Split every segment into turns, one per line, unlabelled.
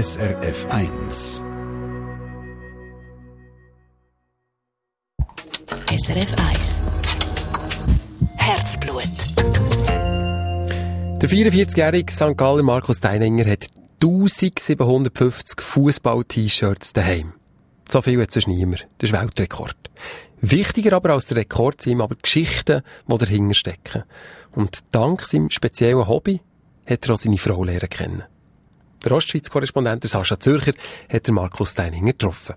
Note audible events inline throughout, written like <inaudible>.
SRF 1.
SRF 1. Herzblut.
Der 44-jährige St. Galler Markus Deininger hat 1750 Fußball-T-Shirts daheim. So viel hat sonst niemand. Das ist Weltrekord. Wichtiger aber als der Rekord sind ihm aber die Geschichten, die dahinter stecken. Und dank seinem speziellen Hobby hat er auch seine Frau lernen kennen. Der Ostschweiz-Korrespondent Sascha Zürcher hat den Markus Deininger getroffen.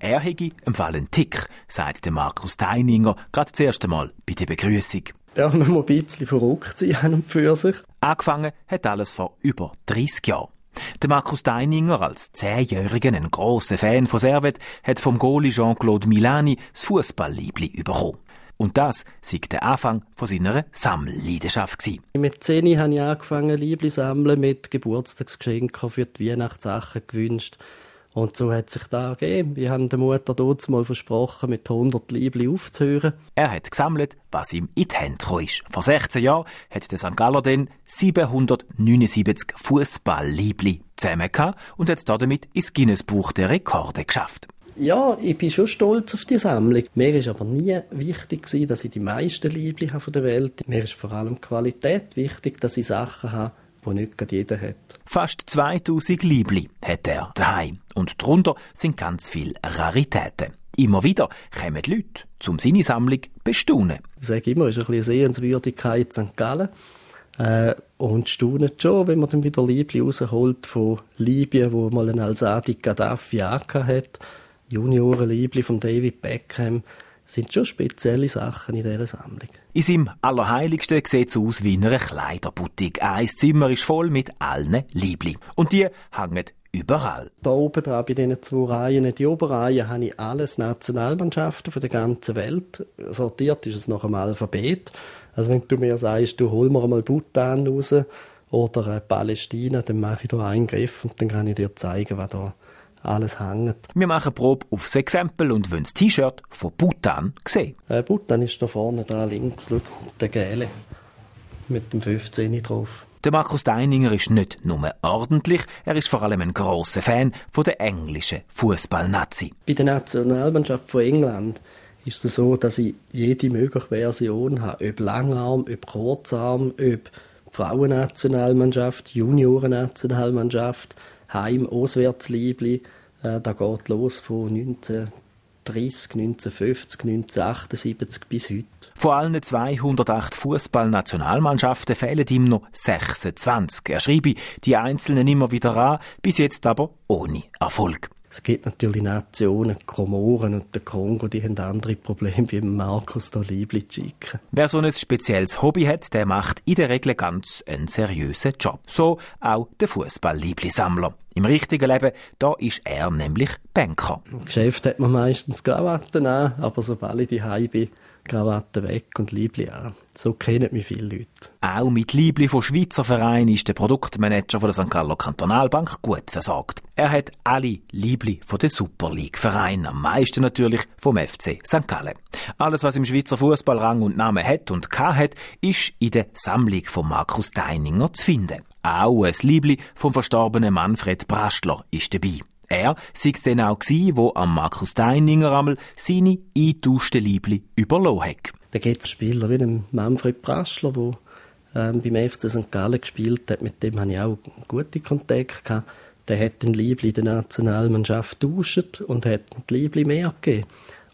Er hätte im Fall einen Tick, sagt der Markus Deininger gerade das erste Mal bei der Begrüßung.
Ja, man muss ein bisschen verrückt sein an und für sich.
Angefangen hat alles vor über 30 Jahren. Der Markus Deininger, als Zehnjähriger ein grosser Fan von Servet, hat vom Goalie Jean-Claude Milani das Fußballliebli bekommen. Und das sei der Anfang von seiner Sammelleidenschaft gewesen.
Mit 10 habe ich angefangen, Liebli sammeln, mit Geburtstagsgeschenken für die Weihnachtssachen gewünscht. Und so hat sich da gegeben. Wir haben der Mutter dort mal versprochen, mit 100 Liebli aufzuhören.
Er hat gesammelt, was ihm in die Hände gekommen ist. Vor 16 Jahren hat der St. Galler dann 779 Fußball-Liebli zusammen und hat damit ins Guinness-Buch der Rekorde geschafft.
Ja, ich bin schon stolz auf die Sammlung. Mir ist aber nie wichtig gewesen, dass ich die meisten Liebli habe von der Welt. Mir ist vor allem die Qualität wichtig, dass ich Sachen habe, die nicht jeder hat.
Fast 2000 Liebli hat er daheim und darunter sind ganz viele Raritäten. Immer wieder kommen die Leute, um seine Sammlung bestaunen.
Ich sage immer, es ist ein bisschen Sehenswürdigkeit St. Gallen. Äh, und staunet schon, wenn man dann wieder Liebli rausholt von Libyen, wo mal ein Al-Sadi Gaddafi hat Juniorenliebli von David Beckham, sind schon spezielle Sachen in dieser Sammlung.
In seinem Allerheiligsten sieht es aus wie in einer Kleiderboutique. Ein Zimmer ist voll mit allen Liebli. Und die hängen überall.
Da oben dran, bei diesen zwei Reihen, die Oberreihe, habe ich alles Nationalmannschaften von der ganzen Welt. Sortiert ist es nach dem Alphabet. Also wenn du mir sagst, du hol mir mal Bhutan raus oder Palästina, dann mache ich da einen Griff und dann kann ich dir zeigen, was da alles hängt.
Wir machen Probe aufs Exempel und wollen das T-Shirt von Bhutan sehen.
Äh, Bhutan ist da vorne da links, schau, der Gele mit dem 15 drauf.
Der Markus Deininger ist nicht nur ordentlich, er ist vor allem ein grosser Fan von der englischen Fußballnazi.
Bei der Nationalmannschaft von England ist es so, dass ich jede mögliche Version habe, ob Langarm, ob Kurzarm, ob Frauennationalmannschaft, Juniorennationalmannschaft, Heim, Auswärtsliebli. Äh, da geht los von 1930, 1950, 1978 bis heute.
Von allen 208 Fußballnationalmannschaften fehlen ihm noch 26. Er schreibe die einzelnen immer wieder an, bis jetzt aber ohne Erfolg.
Es gibt natürlich Nationen, die Komoren und der Kongo, die haben andere Probleme wie Markus da schicken.
Wer so ein spezielles Hobby hat, der macht in der Regel ganz einen seriösen Job. So auch der Fußball-Liebli-Sammler. Im richtigen Leben, da ist er nämlich Banker.
Im Geschäft hat man meistens Krawatten an, aber sobald ich die bin, Krawatte weg und Liebli an. So kennen mich viele Leute.
Auch mit Liebli von Schweizer Verein ist der Produktmanager von der St. Gallo Kantonalbank gut versorgt. Er hat alle Liebli von der Super League Verein, am meisten natürlich vom FC St. Gallen. Alles, was im Schweizer Fußball Rang und Namen hat und hat, ist in der Sammlung von Markus Deininger zu finden. Auch ein Liebli vom verstorbenen Manfred Brastler ist dabei. Er sei es dann auch gewesen, wo am Markus Deininger einmal seine eingetauschten Liebli überlassen hat.
Da gibt es Spieler wie Manfred Praschler, der ähm, beim FC St. Gallen gespielt hat. Mit dem hatte ich auch gute Kontakte. Gehabt. Der hat den Liebli der Nationalmannschaft getauscht und hat die Liebli mehr gegeben.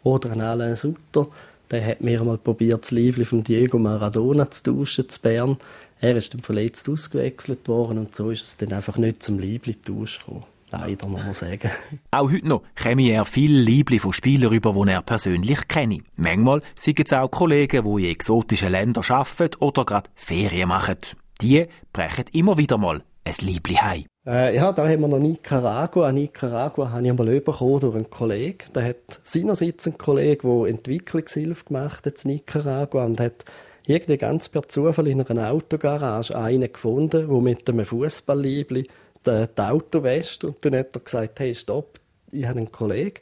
Oder ein Alain Sutter, der hat mir mal probiert, das Liebli von Diego Maradona zu tauschen, zu Bern. Er ist dann verletzt ausgewechselt worden und so ist es dann einfach nicht zum Liebli-Tausch gekommen. Leider, muss man sagen. <laughs>
Auch heute noch käme er viel Liebli von Spielern über, die er persönlich kenne. Manchmal sind es auch Kollegen, die in exotischen Ländern arbeiten oder gerade Ferien machen. Die brechen immer wieder mal ein Liebli heim.
Äh, ja, da haben wir noch Nicaragua. Nicaragua habe ich einmal bekommen durch einen Kollegen. Der hat seinerseits einen Kollegen, der Entwicklungshilfe gemacht hat in Nicaragua und hat irgendwie ganz per Zufall in einer Autogarage einen gefunden, der mit einem Fußballliebli die Autoweste und dann hat er gesagt, hey, stopp, ich habe einen Kollegen,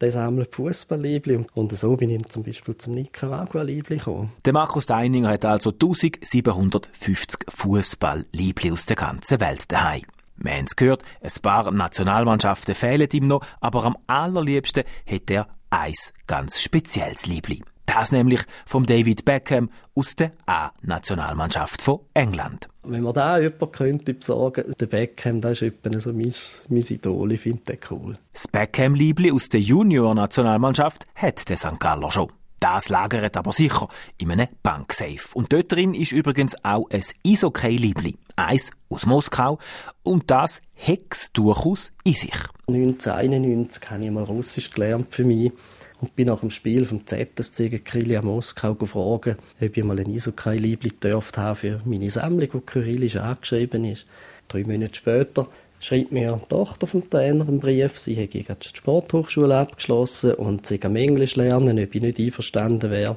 der sammelt Fußballliebli und so bin ich zum Beispiel zum Nicaragua-Liebli gekommen.
Der Markus Deininger hat also 1750 Fußballliebli aus der ganzen Welt daheim. Wir haben es gehört, ein paar Nationalmannschaften fehlen ihm noch, aber am allerliebsten hätte er eins ganz spezielles Liebling. Das nämlich vom David Beckham aus der A-Nationalmannschaft von England.
Wenn man da jemanden könnte besorgen, der Beckham, das ist etwa so mein, mein Idol, ich finde den cool.
Das Beckham-Liebli aus der Junior-Nationalmannschaft hat der St. Galler schon. Das lagert aber sicher in einem Banksafe. Und dort drin ist übrigens auch ein Isokay-Liebli. Eins aus Moskau. Und das Hex durchaus in sich.
1991 habe ich mal Russisch gelernt für mich und bin nach dem Spiel vom ZSC gegen Kyrillia Moskau gefragt, ob ich mal ein Isokay-Liebli dürft haben für meine Sammlung, die kyrillisch angeschrieben ist. Drei Monate später schreibt mir die Tochter vom Trainer einen Brief, sie hätte die Sporthochschule abgeschlossen und sie am Englisch lernen, ob ich nicht einverstanden wäre,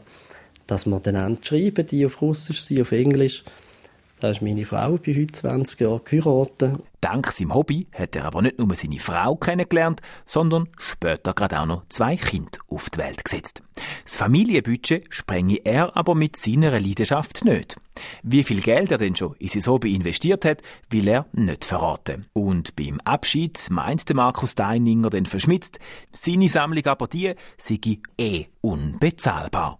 dass wir dann schreiben, die auf Russisch, sie auf Englisch. Da ist meine Frau bei heute 20 Jahren geheiratet.
Dank seinem Hobby hat er aber nicht nur seine Frau kennengelernt, sondern später gerade auch noch zwei Kinder auf die Welt gesetzt. Das Familienbudget sprenge er aber mit seiner Leidenschaft nicht. Wie viel Geld er denn schon in sein Hobby investiert hat, will er nicht verraten. Und beim Abschied meint der Markus Deininger dann verschmitzt, seine Sammlung aber die sei eh unbezahlbar.